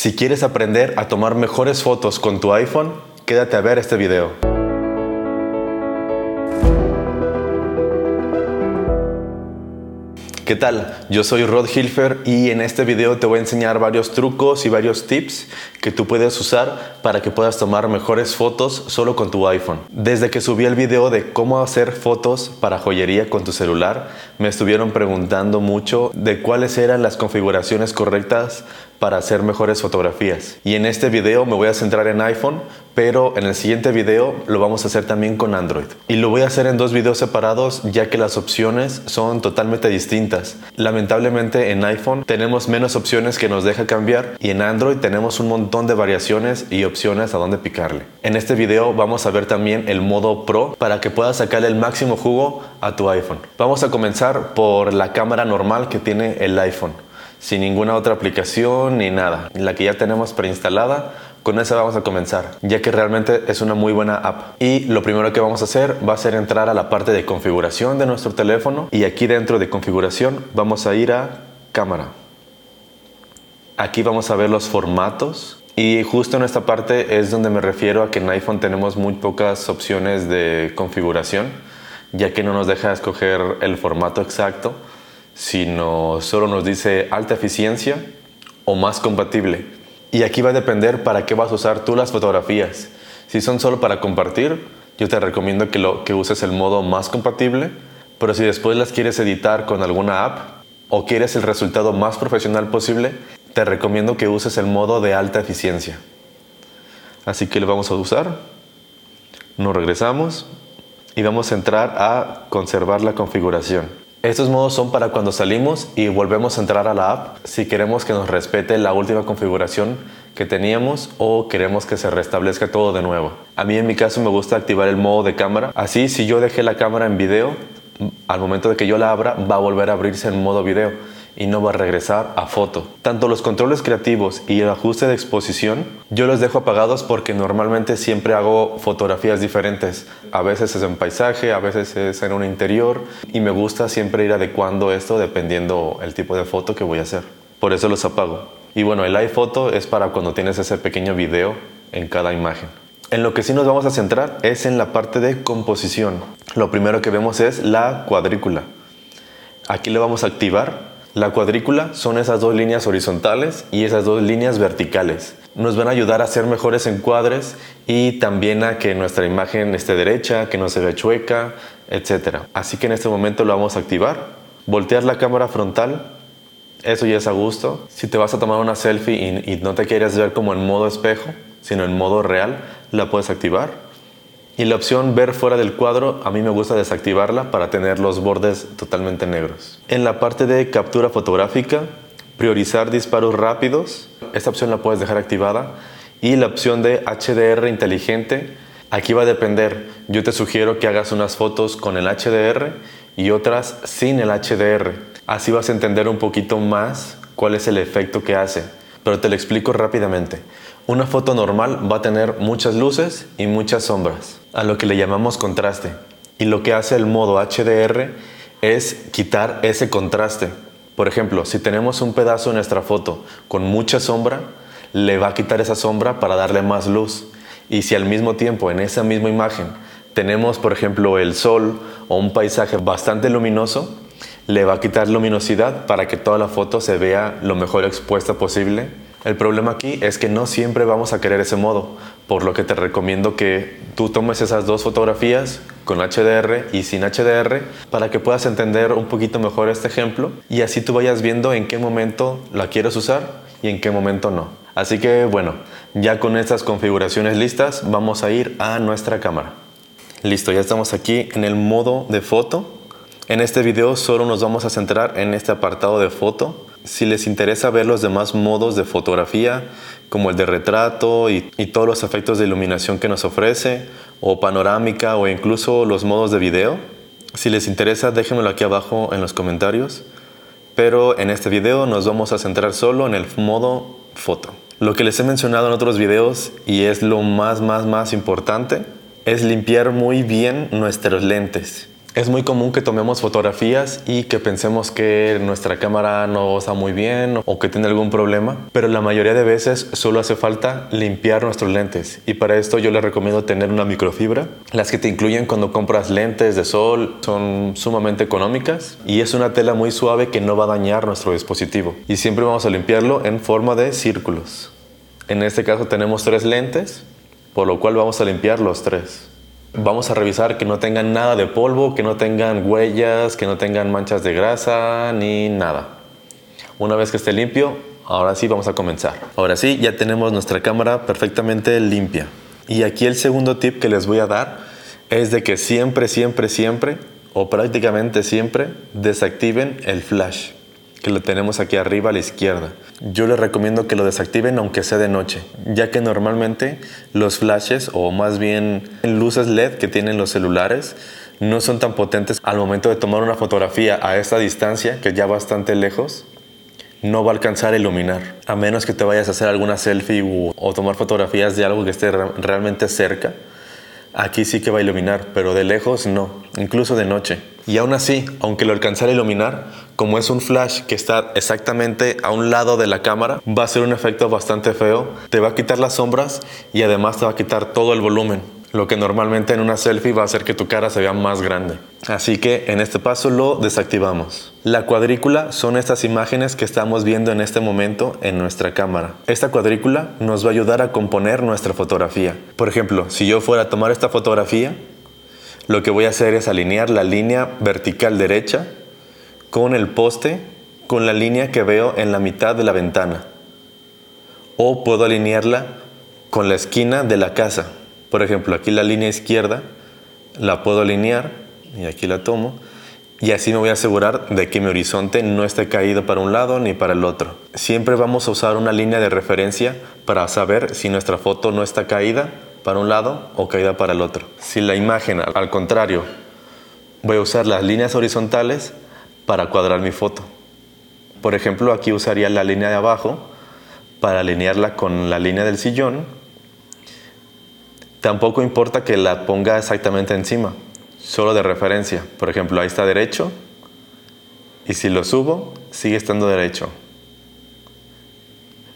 Si quieres aprender a tomar mejores fotos con tu iPhone, quédate a ver este video. ¿Qué tal? Yo soy Rod Hilfer y en este video te voy a enseñar varios trucos y varios tips que tú puedes usar para que puedas tomar mejores fotos solo con tu iPhone. Desde que subí el video de cómo hacer fotos para joyería con tu celular, me estuvieron preguntando mucho de cuáles eran las configuraciones correctas para hacer mejores fotografías. Y en este video me voy a centrar en iPhone, pero en el siguiente video lo vamos a hacer también con Android. Y lo voy a hacer en dos videos separados ya que las opciones son totalmente distintas. Lamentablemente en iPhone tenemos menos opciones que nos deja cambiar y en Android tenemos un montón de variaciones y opciones a dónde picarle. En este video vamos a ver también el modo Pro para que puedas sacarle el máximo jugo a tu iPhone. Vamos a comenzar por la cámara normal que tiene el iPhone sin ninguna otra aplicación ni nada. La que ya tenemos preinstalada, con esa vamos a comenzar, ya que realmente es una muy buena app. Y lo primero que vamos a hacer va a ser entrar a la parte de configuración de nuestro teléfono y aquí dentro de configuración vamos a ir a cámara. Aquí vamos a ver los formatos y justo en esta parte es donde me refiero a que en iPhone tenemos muy pocas opciones de configuración, ya que no nos deja escoger el formato exacto sino solo nos dice alta eficiencia o más compatible. Y aquí va a depender para qué vas a usar tú las fotografías. Si son solo para compartir, yo te recomiendo que, lo, que uses el modo más compatible, pero si después las quieres editar con alguna app o quieres el resultado más profesional posible, te recomiendo que uses el modo de alta eficiencia. Así que lo vamos a usar. Nos regresamos y vamos a entrar a conservar la configuración. Estos modos son para cuando salimos y volvemos a entrar a la app si queremos que nos respete la última configuración que teníamos o queremos que se restablezca todo de nuevo. A mí en mi caso me gusta activar el modo de cámara. Así si yo dejé la cámara en video, al momento de que yo la abra va a volver a abrirse en modo video y no va a regresar a foto. Tanto los controles creativos y el ajuste de exposición yo los dejo apagados porque normalmente siempre hago fotografías diferentes. A veces es en paisaje, a veces es en un interior y me gusta siempre ir adecuando esto dependiendo el tipo de foto que voy a hacer. Por eso los apago. Y bueno, el iPhoto es para cuando tienes ese pequeño video en cada imagen. En lo que sí nos vamos a centrar es en la parte de composición. Lo primero que vemos es la cuadrícula. Aquí le vamos a activar la cuadrícula son esas dos líneas horizontales y esas dos líneas verticales. Nos van a ayudar a hacer mejores encuadres y también a que nuestra imagen esté derecha, que no se vea chueca, etc. Así que en este momento lo vamos a activar. Voltear la cámara frontal, eso ya es a gusto. Si te vas a tomar una selfie y, y no te quieres ver como en modo espejo, sino en modo real, la puedes activar. Y la opción ver fuera del cuadro, a mí me gusta desactivarla para tener los bordes totalmente negros. En la parte de captura fotográfica, priorizar disparos rápidos, esta opción la puedes dejar activada. Y la opción de HDR inteligente, aquí va a depender. Yo te sugiero que hagas unas fotos con el HDR y otras sin el HDR. Así vas a entender un poquito más cuál es el efecto que hace. Pero te lo explico rápidamente. Una foto normal va a tener muchas luces y muchas sombras, a lo que le llamamos contraste. Y lo que hace el modo HDR es quitar ese contraste. Por ejemplo, si tenemos un pedazo en nuestra foto con mucha sombra, le va a quitar esa sombra para darle más luz. Y si al mismo tiempo en esa misma imagen tenemos, por ejemplo, el sol o un paisaje bastante luminoso, le va a quitar luminosidad para que toda la foto se vea lo mejor expuesta posible el problema aquí es que no siempre vamos a querer ese modo, por lo que te recomiendo que tú tomes esas dos fotografías con HDR y sin HDR para que puedas entender un poquito mejor este ejemplo y así tú vayas viendo en qué momento la quieres usar y en qué momento no. Así que bueno, ya con estas configuraciones listas vamos a ir a nuestra cámara. Listo, ya estamos aquí en el modo de foto. En este video solo nos vamos a centrar en este apartado de foto si les interesa ver los demás modos de fotografía, como el de retrato y, todos los efectos de iluminación que nos ofrece, o panorámica o incluso los modos de video, si les interesa déjenmelo aquí abajo en los comentarios. Pero en este video nos vamos a centrar solo en el modo foto. Lo que les he mencionado en otros videos y es lo más más más importante es limpiar muy bien nuestros lentes. Es muy común que tomemos fotografías y que pensemos que nuestra cámara no está muy bien o que tiene algún problema, pero la mayoría de veces solo hace falta limpiar nuestros lentes y para esto yo les recomiendo tener una microfibra. Las que te incluyen cuando compras lentes de sol son sumamente económicas y es una tela muy suave que no va a dañar nuestro dispositivo y siempre vamos a limpiarlo en forma de círculos. En este caso tenemos tres lentes, por lo cual vamos a limpiar los tres. Vamos a revisar que no tengan nada de polvo, que no tengan huellas, que no tengan manchas de grasa ni nada. Una vez que esté limpio, ahora sí vamos a comenzar. Ahora sí, ya tenemos nuestra cámara perfectamente limpia. Y aquí el segundo tip que les voy a dar es de que siempre, siempre, siempre, o prácticamente siempre, desactiven el flash que lo tenemos aquí arriba a la izquierda. Yo les recomiendo que lo desactiven aunque sea de noche, ya que normalmente los flashes o más bien luces LED que tienen los celulares no son tan potentes al momento de tomar una fotografía a esta distancia, que ya bastante lejos, no va a alcanzar a iluminar, a menos que te vayas a hacer alguna selfie o tomar fotografías de algo que esté realmente cerca Aquí sí que va a iluminar, pero de lejos no, incluso de noche. Y aún así, aunque lo alcanzara a iluminar, como es un flash que está exactamente a un lado de la cámara, va a ser un efecto bastante feo. Te va a quitar las sombras y además te va a quitar todo el volumen lo que normalmente en una selfie va a hacer que tu cara se vea más grande. Así que en este paso lo desactivamos. La cuadrícula son estas imágenes que estamos viendo en este momento en nuestra cámara. Esta cuadrícula nos va a ayudar a componer nuestra fotografía. Por ejemplo, si yo fuera a tomar esta fotografía, lo que voy a hacer es alinear la línea vertical derecha con el poste con la línea que veo en la mitad de la ventana. O puedo alinearla con la esquina de la casa por ejemplo, aquí la línea izquierda la puedo alinear y aquí la tomo y así me voy a asegurar de que mi horizonte no esté caído para un lado ni para el otro. Siempre vamos a usar una línea de referencia para saber si nuestra foto no está caída para un lado o caída para el otro. Si la imagen, al contrario, voy a usar las líneas horizontales para cuadrar mi foto. Por ejemplo, aquí usaría la línea de abajo para alinearla con la línea del sillón Tampoco importa que la ponga exactamente encima, solo de referencia. Por ejemplo, ahí está derecho y si lo subo, sigue estando derecho.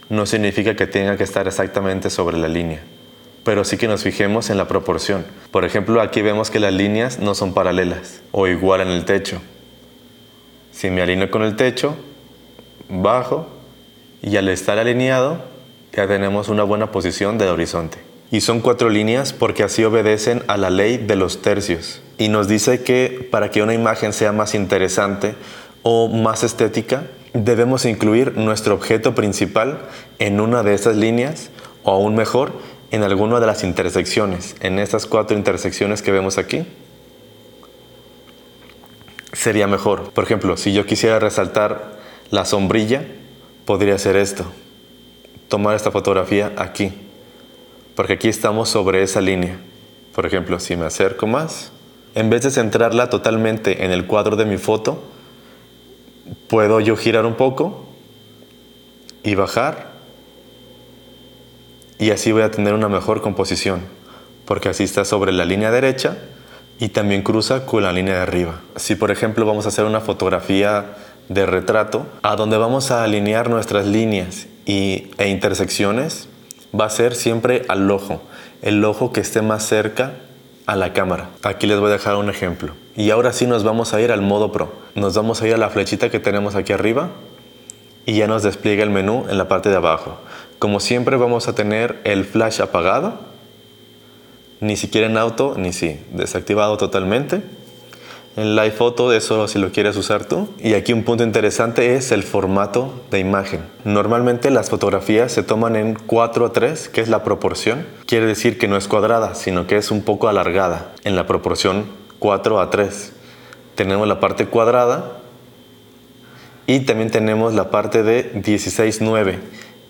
No significa que tenga que estar exactamente sobre la línea, pero sí que nos fijemos en la proporción. Por ejemplo, aquí vemos que las líneas no son paralelas o igual en el techo. Si me alineo con el techo, bajo y al estar alineado ya tenemos una buena posición del horizonte. Y son cuatro líneas porque así obedecen a la ley de los tercios. Y nos dice que para que una imagen sea más interesante o más estética, debemos incluir nuestro objeto principal en una de esas líneas o aún mejor, en alguna de las intersecciones, en estas cuatro intersecciones que vemos aquí. Sería mejor. Por ejemplo, si yo quisiera resaltar la sombrilla, podría hacer esto. Tomar esta fotografía aquí porque aquí estamos sobre esa línea. Por ejemplo, si me acerco más, en vez de centrarla totalmente en el cuadro de mi foto, puedo yo girar un poco y bajar y así voy a tener una mejor composición, porque así está sobre la línea derecha y también cruza con la línea de arriba. Si por ejemplo vamos a hacer una fotografía de retrato, a donde vamos a alinear nuestras líneas y, e intersecciones, va a ser siempre al ojo, el ojo que esté más cerca a la cámara. Aquí les voy a dejar un ejemplo. Y ahora sí nos vamos a ir al modo Pro. Nos vamos a ir a la flechita que tenemos aquí arriba y ya nos despliega el menú en la parte de abajo. Como siempre vamos a tener el flash apagado, ni siquiera en auto, ni si, desactivado totalmente en Live Photo, eso si lo quieres usar tú. Y aquí un punto interesante es el formato de imagen. Normalmente las fotografías se toman en 4 a 3, que es la proporción. Quiere decir que no es cuadrada, sino que es un poco alargada, en la proporción 4 a 3. Tenemos la parte cuadrada y también tenemos la parte de 16-9.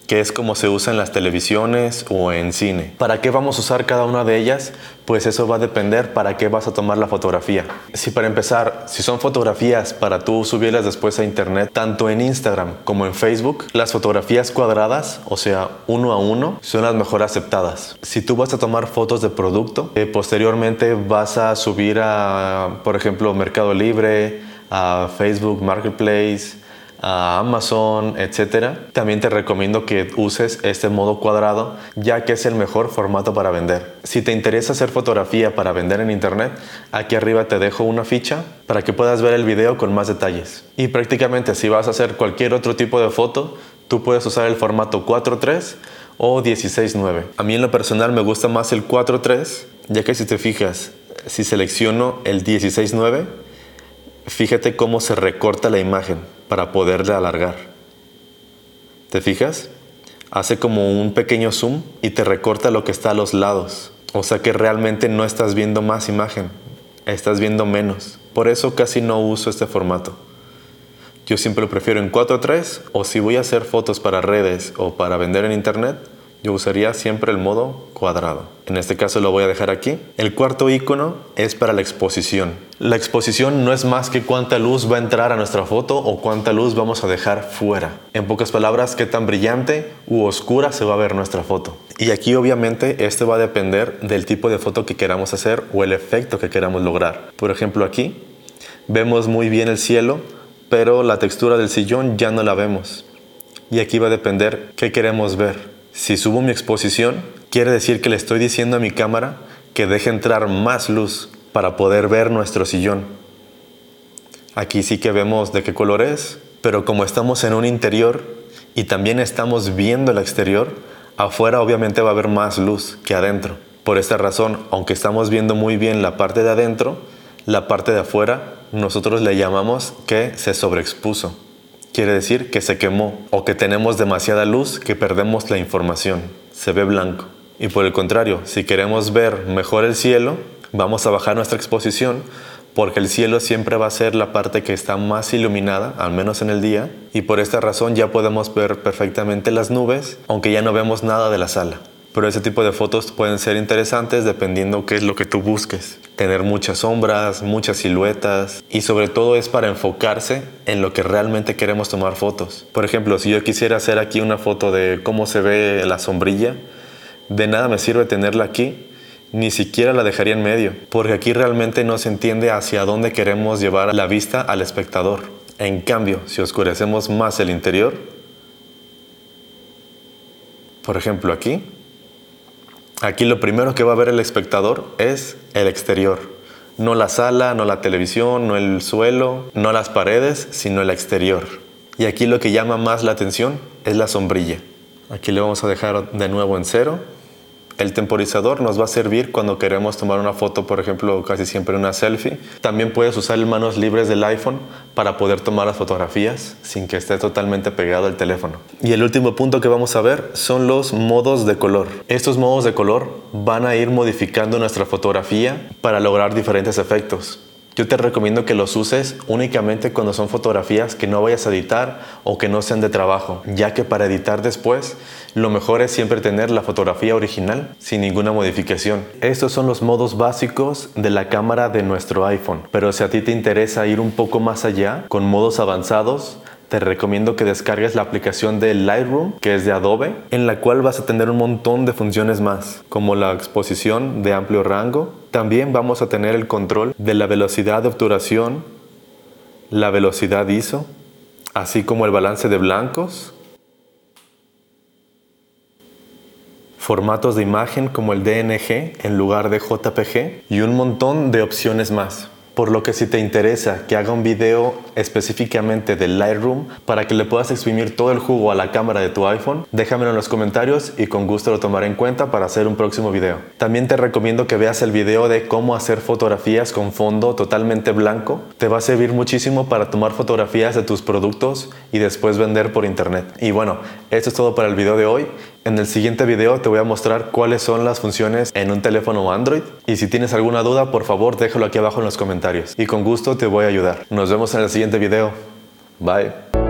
Que es como se usa en las televisiones o en cine. ¿Para qué vamos a usar cada una de ellas? Pues eso va a depender para qué vas a tomar la fotografía. Si para empezar, si son fotografías para tú subirlas después a internet, tanto en Instagram como en Facebook, las fotografías cuadradas, o sea, uno a uno, son las mejor aceptadas. Si tú vas a tomar fotos de producto, eh, posteriormente vas a subir a, por ejemplo, Mercado Libre, a Facebook Marketplace, a Amazon, etcétera, también te recomiendo que uses este modo cuadrado ya que es el mejor formato para vender. Si te interesa hacer fotografía para vender en internet, aquí arriba te dejo una ficha para que puedas ver el video con más detalles. Y prácticamente si vas a hacer cualquier otro tipo de foto, tú puedes usar el formato 4.3 o 16.9. A mí en lo personal me gusta más el 4.3, ya que si te fijas, si selecciono el 16.9, fíjate cómo se recorta la imagen para poderle alargar. ¿Te fijas? Hace como un pequeño zoom y te recorta lo que está a los lados. O sea que realmente no estás viendo más imagen, estás viendo menos. Por eso casi no uso este formato. Yo siempre lo prefiero en 4.3 o si voy a hacer fotos para redes o para vender en internet, yo usaría siempre el modo cuadrado. En este caso lo voy a dejar aquí. El cuarto icono es para la exposición. La exposición no es más que cuánta luz va a entrar a nuestra foto o cuánta luz vamos a dejar fuera. En pocas palabras, qué tan brillante u oscura se va a ver nuestra foto. Y aquí obviamente este va a depender del tipo de foto que queramos hacer o el efecto que queramos lograr. Por ejemplo aquí vemos muy bien el cielo, pero la textura del sillón ya no la vemos. Y aquí va a depender qué queremos ver. Si subo mi exposición, quiere decir que le estoy diciendo a mi cámara que deje entrar más luz para poder ver nuestro sillón. Aquí sí que vemos de qué color es, pero como estamos en un interior y también estamos viendo el exterior, afuera obviamente va a haber más luz que adentro. Por esta razón, aunque estamos viendo muy bien la parte de adentro, la parte de afuera nosotros le llamamos que se sobreexpuso quiere decir que se quemó o que tenemos demasiada luz que perdemos la información. Se ve blanco. Y por el contrario, si queremos ver mejor el cielo, vamos a bajar nuestra exposición porque el cielo siempre va a ser la parte que está más iluminada, al menos en el día, y por esta razón ya podemos ver perfectamente las nubes, aunque ya no vemos nada de la sala pero ese tipo de fotos pueden ser interesantes dependiendo qué es lo que tú busques. Tener muchas sombras, muchas siluetas y sobre todo es para enfocarse en lo que realmente queremos tomar fotos. Por ejemplo, si yo quisiera hacer aquí una foto de cómo se ve la sombrilla, de nada me sirve tenerla aquí, ni siquiera la dejaría en medio, porque aquí realmente no se entiende hacia dónde queremos llevar la vista al espectador. En cambio, si oscurecemos más el interior, por ejemplo aquí, Aquí lo primero que va a ver el espectador es el exterior. No la sala, no la televisión, no el suelo, no las paredes, sino el exterior. Y aquí lo que llama más la atención es la sombrilla. Aquí le vamos a dejar de nuevo en cero el temporizador nos va a servir cuando queremos tomar una foto, por ejemplo, casi siempre una selfie. También puedes usar manos libres del iPhone para poder tomar las fotografías sin que esté totalmente pegado al teléfono. Y el último punto que vamos a ver son los modos de color. Estos modos de color van a ir modificando nuestra fotografía para lograr diferentes efectos. Yo te recomiendo que los uses únicamente cuando son fotografías que no vayas a editar o que no sean de trabajo, ya que para editar después lo mejor es siempre tener la fotografía original sin ninguna modificación. Estos son los modos básicos de la cámara de nuestro iPhone, pero si a ti te interesa ir un poco más allá con modos avanzados, te recomiendo que descargues la aplicación de Lightroom, que es de Adobe, en la cual vas a tener un montón de funciones más, como la exposición de amplio rango. También vamos a tener el control de la velocidad de obturación, la velocidad ISO, así como el balance de blancos, formatos de imagen como el DNG en lugar de JPG y un montón de opciones más. Por lo que si te interesa que haga un video específicamente del Lightroom para que le puedas exprimir todo el jugo a la cámara de tu iPhone, déjamelo en los comentarios y con gusto lo tomaré en cuenta para hacer un próximo video. También te recomiendo que veas el video de cómo hacer fotografías con fondo totalmente blanco. Te va a servir muchísimo para tomar fotografías de tus productos y después vender por internet. Y bueno, esto es todo para el video de hoy. En el siguiente video te voy a mostrar cuáles son las funciones en un teléfono Android y si tienes alguna duda por favor déjalo aquí abajo en los comentarios y con gusto te voy a ayudar. Nos vemos en el siguiente video. Bye.